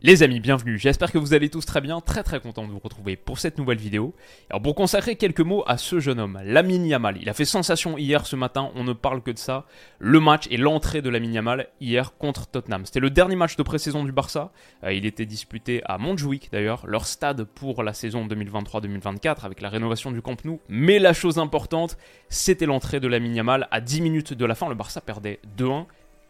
Les amis, bienvenue. J'espère que vous allez tous très bien, très très content de vous retrouver pour cette nouvelle vidéo. Alors pour consacrer quelques mots à ce jeune homme, Lamine Yamal. Il a fait sensation hier ce matin, on ne parle que de ça. Le match et l'entrée de Lamine Yamal hier contre Tottenham. C'était le dernier match de pré-saison du Barça. Euh, il était disputé à Montjuic d'ailleurs, leur stade pour la saison 2023-2024 avec la rénovation du Camp Nou. Mais la chose importante, c'était l'entrée de Lamine Yamal à 10 minutes de la fin. Le Barça perdait 2-1.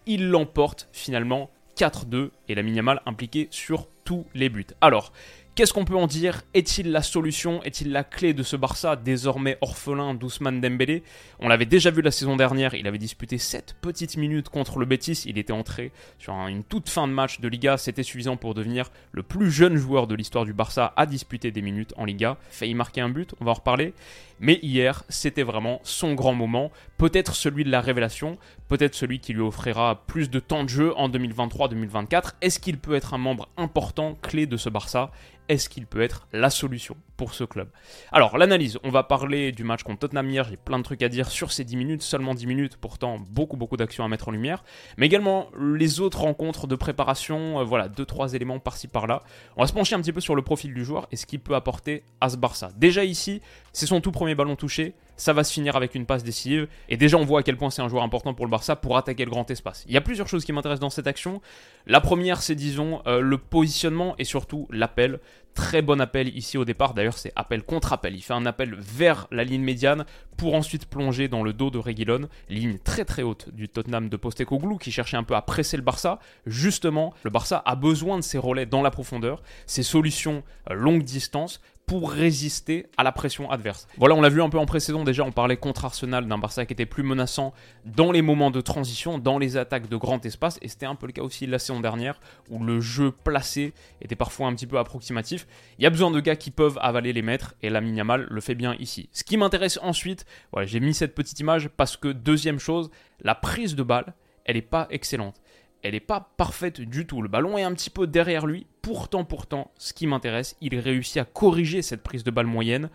Il l'emporte finalement 4-2 et la Yamal impliqué sur tous les buts. Alors, Qu'est-ce qu'on peut en dire? Est-il la solution? Est-il la clé de ce Barça désormais orphelin d'Ousmane Dembélé? On l'avait déjà vu la saison dernière, il avait disputé 7 petites minutes contre le Betis, il était entré sur une toute fin de match de Liga, c'était suffisant pour devenir le plus jeune joueur de l'histoire du Barça à disputer des minutes en Liga. Failli marquer un but, on va en reparler. Mais hier, c'était vraiment son grand moment, peut-être celui de la révélation, peut-être celui qui lui offrira plus de temps de jeu en 2023-2024. Est-ce qu'il peut être un membre important, clé de ce Barça? Est-ce qu'il peut être la solution pour ce club Alors, l'analyse, on va parler du match contre Tottenham hier, j'ai plein de trucs à dire sur ces 10 minutes, seulement 10 minutes, pourtant beaucoup beaucoup d'actions à mettre en lumière, mais également les autres rencontres de préparation, euh, voilà, 2-3 éléments par-ci par-là. On va se pencher un petit peu sur le profil du joueur et ce qu'il peut apporter à ce Barça. Déjà ici, c'est son tout premier ballon touché, ça va se finir avec une passe décisive. Et déjà, on voit à quel point c'est un joueur important pour le Barça pour attaquer le grand espace. Il y a plusieurs choses qui m'intéressent dans cette action. La première, c'est disons euh, le positionnement et surtout l'appel. Très bon appel ici au départ. D'ailleurs, c'est appel contre appel. Il fait un appel vers la ligne médiane pour ensuite plonger dans le dos de Reguilon. Ligne très très haute du Tottenham de Postecoglou qui cherchait un peu à presser le Barça. Justement, le Barça a besoin de ses relais dans la profondeur, ses solutions euh, longue distance pour résister à la pression adverse. Voilà, on l'a vu un peu en pré-saison déjà, on parlait contre Arsenal d'un Barça qui était plus menaçant dans les moments de transition, dans les attaques de grand espace, et c'était un peu le cas aussi la saison dernière, où le jeu placé était parfois un petit peu approximatif. Il y a besoin de gars qui peuvent avaler les mètres, et la Yamal le fait bien ici. Ce qui m'intéresse ensuite, voilà, j'ai mis cette petite image parce que deuxième chose, la prise de balle, elle n'est pas excellente elle n'est pas parfaite du tout. Le ballon est un petit peu derrière lui. Pourtant, pourtant, ce qui m'intéresse, il réussit à corriger cette prise de balle moyenne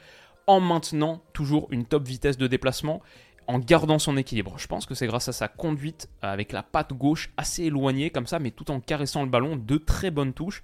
en maintenant toujours une top vitesse de déplacement, en gardant son équilibre. Je pense que c'est grâce à sa conduite avec la patte gauche assez éloignée comme ça, mais tout en caressant le ballon, de très bonnes touches.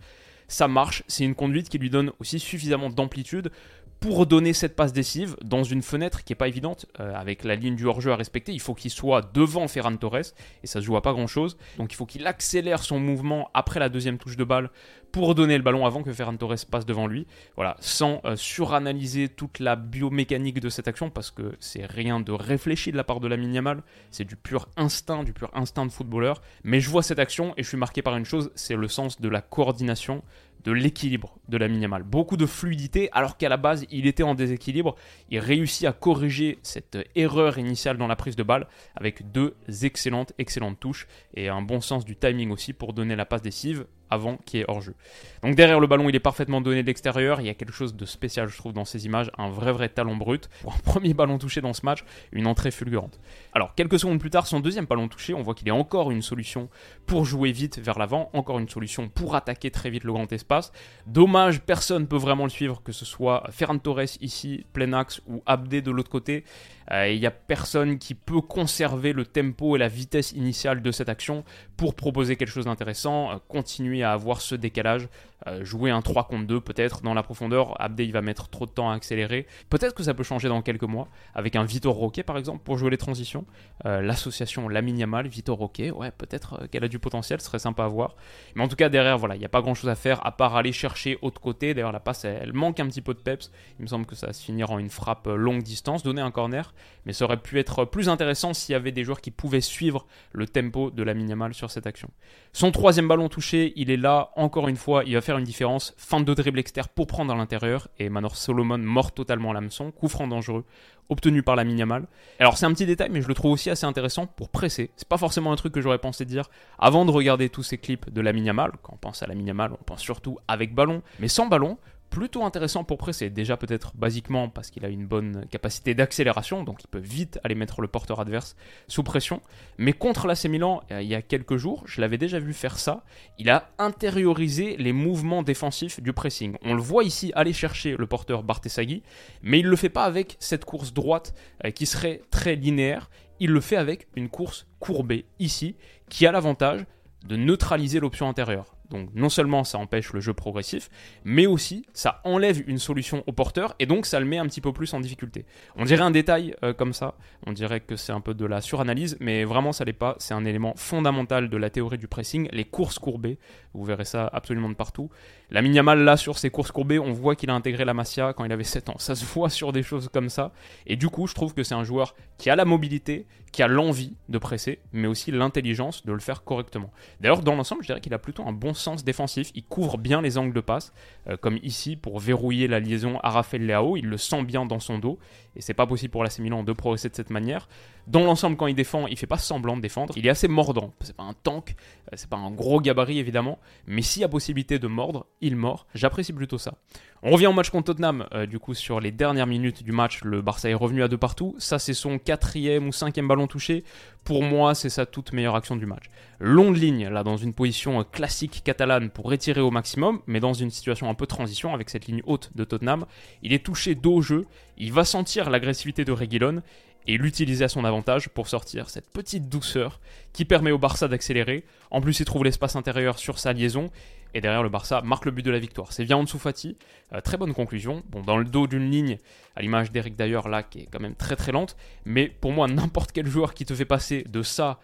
Ça marche, c'est une conduite qui lui donne aussi suffisamment d'amplitude pour donner cette passe décisive dans une fenêtre qui n'est pas évidente, euh, avec la ligne du hors-jeu à respecter, il faut qu'il soit devant Ferran Torres, et ça se joue à pas grand-chose. Donc il faut qu'il accélère son mouvement après la deuxième touche de balle pour donner le ballon avant que Ferran Torres passe devant lui. Voilà, sans euh, suranalyser toute la biomécanique de cette action, parce que c'est rien de réfléchi de la part de la Yamal, c'est du pur instinct, du pur instinct de footballeur. Mais je vois cette action et je suis marqué par une chose, c'est le sens de la coordination de l'équilibre de la minimale. Beaucoup de fluidité, alors qu'à la base, il était en déséquilibre. Il réussit à corriger cette erreur initiale dans la prise de balle avec deux excellentes, excellentes touches et un bon sens du timing aussi pour donner la passe décisive avant qu'il y ait hors-jeu. Donc derrière le ballon, il est parfaitement donné de l'extérieur. Il y a quelque chose de spécial, je trouve, dans ces images. Un vrai, vrai talon brut. Pour un premier ballon touché dans ce match, une entrée fulgurante. Alors, quelques secondes plus tard, son deuxième ballon touché, on voit qu'il est encore une solution pour jouer vite vers l'avant. Encore une solution pour attaquer très vite le grand espace. Dommage, personne ne peut vraiment le suivre, que ce soit Ferran Torres ici, plein axe, ou Abdé de l'autre côté. Euh, il n'y a personne qui peut conserver le tempo et la vitesse initiale de cette action pour proposer quelque chose d'intéressant, euh, continuer à avoir ce décalage, euh, jouer un 3 contre 2 peut-être dans la profondeur. Abdé il va mettre trop de temps à accélérer. Peut-être que ça peut changer dans quelques mois avec un Vitor Roque par exemple pour jouer les transitions. L'association Lamine Yamal, Vitor Roque, ouais peut-être qu'elle a du potentiel, ce serait sympa à voir. Mais en tout cas derrière voilà, il n'y a pas grand chose à faire à part aller chercher autre côté. D'ailleurs la passe elle, manque un petit peu de peps. Il me semble que ça va se finir en une frappe longue distance, donner un corner mais ça aurait pu être plus intéressant s'il y avait des joueurs qui pouvaient suivre le tempo de la Minimal sur cette action. Son troisième ballon touché, il il est là, encore une fois, il va faire une différence. Fin de dribble externe pour prendre à l'intérieur. Et Manor Solomon mord totalement l'hameçon. Coup franc dangereux, obtenu par la Miniamal. Alors c'est un petit détail, mais je le trouve aussi assez intéressant pour presser. C'est pas forcément un truc que j'aurais pensé dire avant de regarder tous ces clips de la Miniamal. Quand on pense à la Miniamal, on pense surtout avec ballon. Mais sans ballon, plutôt intéressant pour presser. Déjà peut-être basiquement parce qu'il a une bonne capacité d'accélération, donc il peut vite aller mettre le porteur adverse sous pression. Mais contre l'AC Milan, euh, il y a quelques jours, je l'avais déjà vu faire ça. Il a intériorisé les mouvements défensifs du pressing. On le voit ici aller chercher le porteur Bartesaghi, mais il ne le fait pas avec cette course droite euh, qui serait très linéaire. Il le fait avec une course courbée ici, qui a l'avantage de neutraliser l'option intérieure. Donc non seulement ça empêche le jeu progressif, mais aussi ça enlève une solution au porteur et donc ça le met un petit peu plus en difficulté. On dirait un détail euh, comme ça, on dirait que c'est un peu de la suranalyse, mais vraiment ça l'est pas, c'est un élément fondamental de la théorie du pressing, les courses courbées, vous verrez ça absolument de partout. La Miniamal là sur ses courses courbées, on voit qu'il a intégré la Masia quand il avait 7 ans, ça se voit sur des choses comme ça, et du coup je trouve que c'est un joueur qui a la mobilité, qui a l'envie de presser, mais aussi l'intelligence de le faire correctement. D'ailleurs dans l'ensemble je dirais qu'il a plutôt un bon sens défensif, il couvre bien les angles de passe, euh, comme ici pour verrouiller la liaison à Rafael Leao, il le sent bien dans son dos, et c'est pas possible pour l'AC Milan de progresser de cette manière. Dans l'ensemble, quand il défend, il fait pas semblant de défendre, il est assez mordant, c'est pas un tank, euh, c'est pas un gros gabarit évidemment, mais s'il y a possibilité de mordre, il mord, j'apprécie plutôt ça. On revient au match contre Tottenham, euh, du coup sur les dernières minutes du match, le Barça est revenu à deux partout, ça c'est son quatrième ou cinquième ballon touché, pour moi c'est sa toute meilleure action du match. Longue ligne, là dans une position classique catalane pour retirer au maximum, mais dans une situation un peu transition avec cette ligne haute de Tottenham, il est touché dos jeu, il va sentir l'agressivité de Reguilon, et l'utiliser à son avantage pour sortir cette petite douceur qui permet au Barça d'accélérer. En plus, il trouve l'espace intérieur sur sa liaison et derrière le Barça marque le but de la victoire. C'est en dessous Fati, euh, très bonne conclusion. Bon, dans le dos d'une ligne, à l'image d'Eric d'ailleurs là, qui est quand même très très lente, mais pour moi, n'importe quel joueur qui te fait passer de ça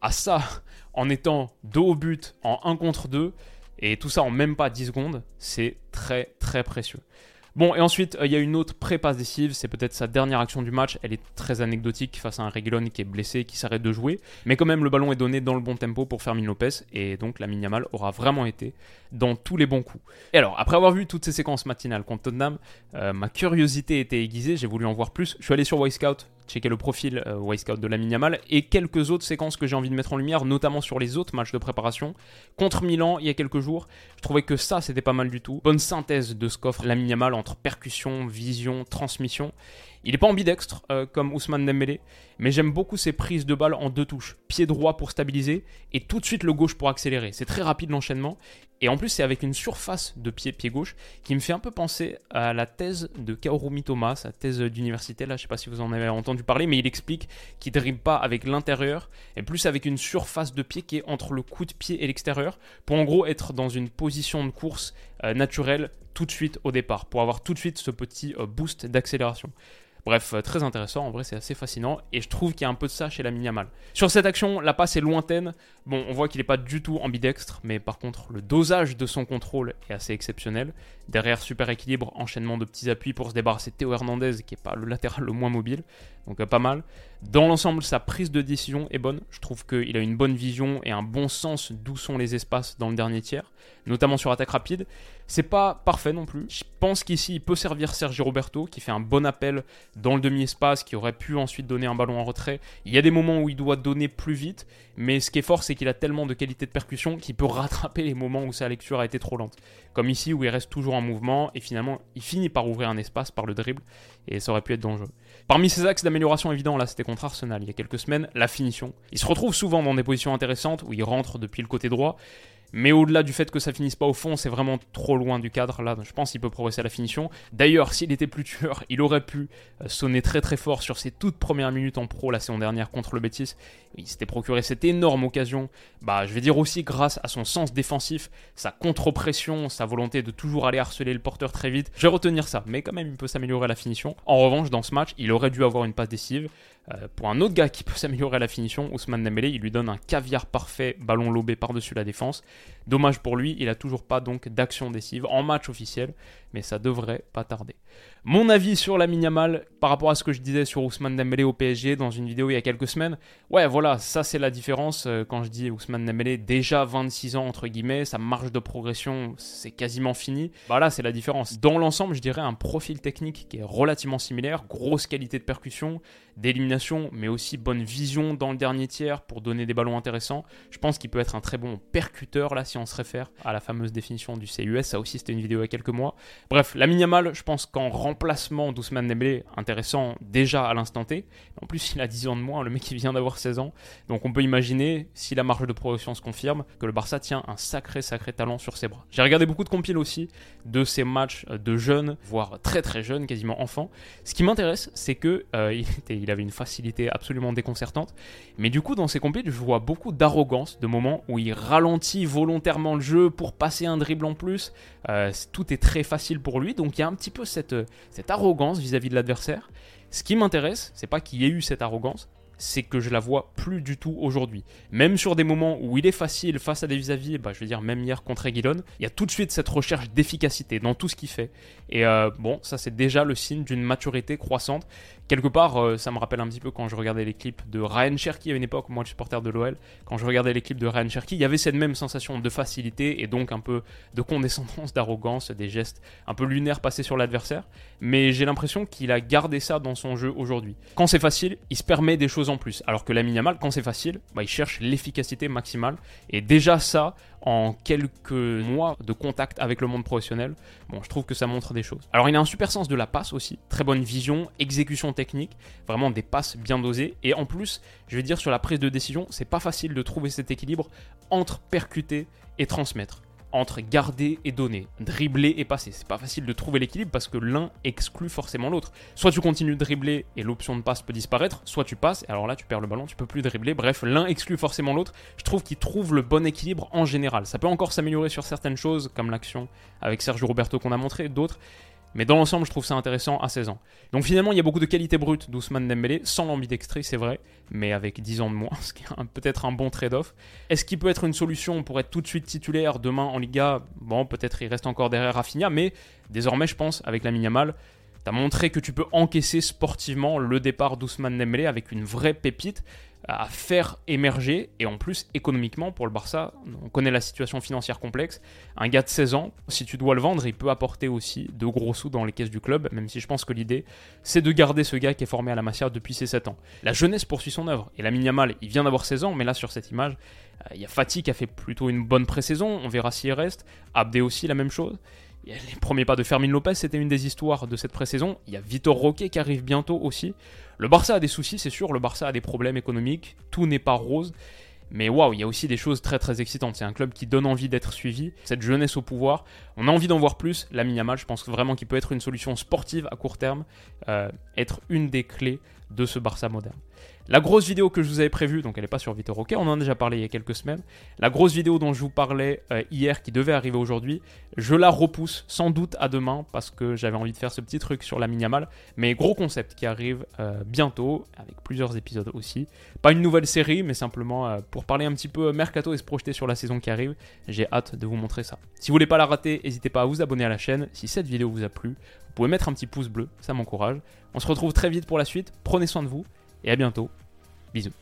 à ça en étant dos au but en 1 contre 2, et tout ça en même pas 10 secondes, c'est très très précieux. Bon, et ensuite, euh, il y a une autre pré-passe décisive, c'est peut-être sa dernière action du match. Elle est très anecdotique face à un Reguilon qui est blessé, qui s'arrête de jouer. Mais quand même, le ballon est donné dans le bon tempo pour Fermin Lopez, et donc la Miniamal aura vraiment été dans tous les bons coups. Et alors, après avoir vu toutes ces séquences matinales contre Tottenham, euh, ma curiosité était aiguisée, j'ai voulu en voir plus. Je suis allé sur Y-Scout, checker le profil euh, de la Miniamal, et quelques autres séquences que j'ai envie de mettre en lumière, notamment sur les autres matchs de préparation. Contre Milan, il y a quelques jours, je trouvais que ça, c'était pas mal du tout. Bonne synthèse de ce qu'offre la Miniamal entre percussion, vision, transmission. Il n'est pas ambidextre euh, comme Ousmane Dembélé, mais j'aime beaucoup ses prises de balles en deux touches. Pied droit pour stabiliser et tout de suite le gauche pour accélérer. C'est très rapide l'enchaînement. Et en plus, c'est avec une surface de pied, pied gauche, qui me fait un peu penser à la thèse de Kaoru Mitoma, sa thèse d'université. Là, je sais pas si vous en avez entendu parler, mais il explique qu'il ne dribble pas avec l'intérieur, et plus avec une surface de pied qui est entre le coup de pied et l'extérieur, pour en gros être dans une position de course euh, naturelle tout de suite au départ, pour avoir tout de suite ce petit euh, boost d'accélération. Bref, euh, très intéressant, en vrai c'est assez fascinant, et je trouve qu'il y a un peu de ça chez la Miniamal. Sur cette action, la passe est lointaine, bon on voit qu'il n'est pas du tout ambidextre, mais par contre le dosage de son contrôle est assez exceptionnel. Derrière, super équilibre, enchaînement de petits appuis pour se débarrasser de Théo Hernandez, qui n'est pas le latéral le moins mobile, donc euh, pas mal. Dans l'ensemble, sa prise de décision est bonne, je trouve qu'il a une bonne vision et un bon sens d'où sont les espaces dans le dernier tiers, notamment sur attaque rapide. C'est pas parfait non plus, je pense qu'ici il peut servir Sergio Roberto, qui fait un bon appel dans le demi-espace, qui aurait pu ensuite donner un ballon en retrait. Il y a des moments où il doit donner plus vite, mais ce qui est fort, c'est qu'il a tellement de qualité de percussion qu'il peut rattraper les moments où sa lecture a été trop lente. Comme ici, où il reste toujours en mouvement, et finalement, il finit par ouvrir un espace par le dribble, et ça aurait pu être dangereux. Parmi ses axes d'amélioration évidents, là c'était contre Arsenal il y a quelques semaines, la finition. Il se retrouve souvent dans des positions intéressantes, où il rentre depuis le côté droit, mais au-delà du fait que ça finisse pas au fond, c'est vraiment trop loin du cadre. Là, je pense qu'il peut progresser à la finition. D'ailleurs, s'il était plus tueur, il aurait pu euh, sonner très très fort sur ses toutes premières minutes en pro la saison dernière contre le Betis. Il s'était procuré cette énorme occasion. Bah, je vais dire aussi grâce à son sens défensif, sa contre-pression, sa volonté de toujours aller harceler le porteur très vite. Je vais retenir ça, mais quand même, il peut s'améliorer à la finition. En revanche, dans ce match, il aurait dû avoir une passe décisive. Euh, pour un autre gars qui peut s'améliorer à la finition, Ousmane Dembélé, il lui donne un caviar parfait, ballon lobé par-dessus la défense. Dommage pour lui, il a toujours pas donc d'action décisive en match officiel, mais ça devrait pas tarder. Mon avis sur la Yamal par rapport à ce que je disais sur Ousmane Dembélé au PSG dans une vidéo il y a quelques semaines. Ouais, voilà, ça c'est la différence euh, quand je dis Ousmane Dembélé déjà 26 ans entre guillemets, sa marge de progression c'est quasiment fini. Bah là, c'est la différence. Dans l'ensemble, je dirais un profil technique qui est relativement similaire, grosse qualité de percussion, d'élimination, mais aussi bonne vision dans le dernier tiers pour donner des ballons intéressants. Je pense qu'il peut être un très bon percuteur là on se réfère à la fameuse définition du CUS. Ça aussi, c'était une vidéo il y a quelques mois. Bref, la minimale, je pense qu'en remplacement d'Ousmane Dembélé, intéressant déjà à l'instant T. En plus, il a 10 ans de moins, le mec il vient d'avoir 16 ans. Donc on peut imaginer, si la marge de progression se confirme, que le Barça tient un sacré, sacré talent sur ses bras. J'ai regardé beaucoup de compiles aussi de ces matchs de jeunes, voire très très jeunes, quasiment enfants. Ce qui m'intéresse, c'est que euh, il avait une facilité absolument déconcertante. Mais du coup, dans ces compiles, je vois beaucoup d'arrogance, de moments où il ralentit volontairement le jeu pour passer un dribble en plus. Euh, tout est très facile pour lui, donc il y a un petit peu cette, cette arrogance vis-à-vis de l'adversaire. Ce qui m'intéresse, c'est pas qu'il y ait eu cette arrogance, c'est que je la vois plus du tout aujourd'hui. Même sur des moments où il est facile face à des vis-à-vis, bah, je veux dire même hier contre Aguilon, il y a tout de suite cette recherche d'efficacité dans tout ce qu'il fait. Et euh, bon, ça c'est déjà le signe d'une maturité croissante. Quelque part, euh, ça me rappelle un petit peu quand je regardais les clips de Ryan Cherky à une époque, moi suis supporter de l'OL, quand je regardais les clips de Ryan Cherky, il y avait cette même sensation de facilité et donc un peu de condescendance, d'arrogance, des gestes un peu lunaires passés sur l'adversaire. Mais j'ai l'impression qu'il a gardé ça dans son jeu aujourd'hui. Quand c'est facile, il se permet des choses plus. Alors que la Yamal, quand c'est facile, bah, il cherche l'efficacité maximale. Et déjà ça, en quelques mois de contact avec le monde professionnel, bon, je trouve que ça montre des choses. Alors il a un super sens de la passe aussi, très bonne vision, exécution technique, vraiment des passes bien dosées. Et en plus, je vais dire sur la prise de décision, c'est pas facile de trouver cet équilibre entre percuter et transmettre entre garder et donner, dribbler et passer. C'est pas facile de trouver l'équilibre parce que l'un exclut forcément l'autre. Soit tu continues de dribbler et l'option de passe peut disparaître, soit tu passes et alors là tu perds le ballon, tu peux plus dribbler. Bref, l'un exclut forcément l'autre. Je trouve qu'il trouve le bon équilibre en général. Ça peut encore s'améliorer sur certaines choses comme l'action avec Sergio Roberto qu'on a montré, d'autres. Mais dans l'ensemble, je trouve ça intéressant à 16 ans. Donc finalement, il y a beaucoup de qualités brutes d'Ousmane Dembélé, sans l'ambidextrie, c'est vrai, mais avec 10 ans de moins, ce qui est peut-être un bon trade-off. Est-ce qu'il peut être une solution pour être tout de suite titulaire demain en Liga? Bon, peut-être il reste encore derrière Rafinha, mais désormais, je pense, avec la Yamal, tu montré que tu peux encaisser sportivement le départ d'Ousmane Dembélé avec une vraie pépite à faire émerger, et en plus économiquement pour le Barça, on connaît la situation financière complexe, un gars de 16 ans, si tu dois le vendre, il peut apporter aussi de gros sous dans les caisses du club, même si je pense que l'idée c'est de garder ce gars qui est formé à la Masia depuis ses 7 ans. La jeunesse poursuit son œuvre, et la Yamal, il vient d'avoir 16 ans, mais là sur cette image, euh, il y a Fatih qui a fait plutôt une bonne pré-saison, on verra s'il reste, Abdé aussi la même chose, les premiers pas de Fermin Lopez, c'était une des histoires de cette pré-saison. Il y a Vitor Roque qui arrive bientôt aussi. Le Barça a des soucis, c'est sûr. Le Barça a des problèmes économiques. Tout n'est pas rose. Mais waouh, il y a aussi des choses très très excitantes. C'est un club qui donne envie d'être suivi. Cette jeunesse au pouvoir, on a envie d'en voir plus. La Yamal, je pense vraiment qu'il peut être une solution sportive à court terme, euh, être une des clés de ce Barça moderne. La grosse vidéo que je vous avais prévue, donc elle n'est pas sur Vitor OK, on en a déjà parlé il y a quelques semaines. La grosse vidéo dont je vous parlais euh, hier, qui devait arriver aujourd'hui, je la repousse sans doute à demain parce que j'avais envie de faire ce petit truc sur la Miniamal. Mais gros concept qui arrive euh, bientôt, avec plusieurs épisodes aussi. Pas une nouvelle série, mais simplement euh, pour parler un petit peu mercato et se projeter sur la saison qui arrive. J'ai hâte de vous montrer ça. Si vous voulez pas la rater, n'hésitez pas à vous abonner à la chaîne. Si cette vidéo vous a plu, vous pouvez mettre un petit pouce bleu, ça m'encourage. On se retrouve très vite pour la suite. Prenez soin de vous et à bientôt. Bisous.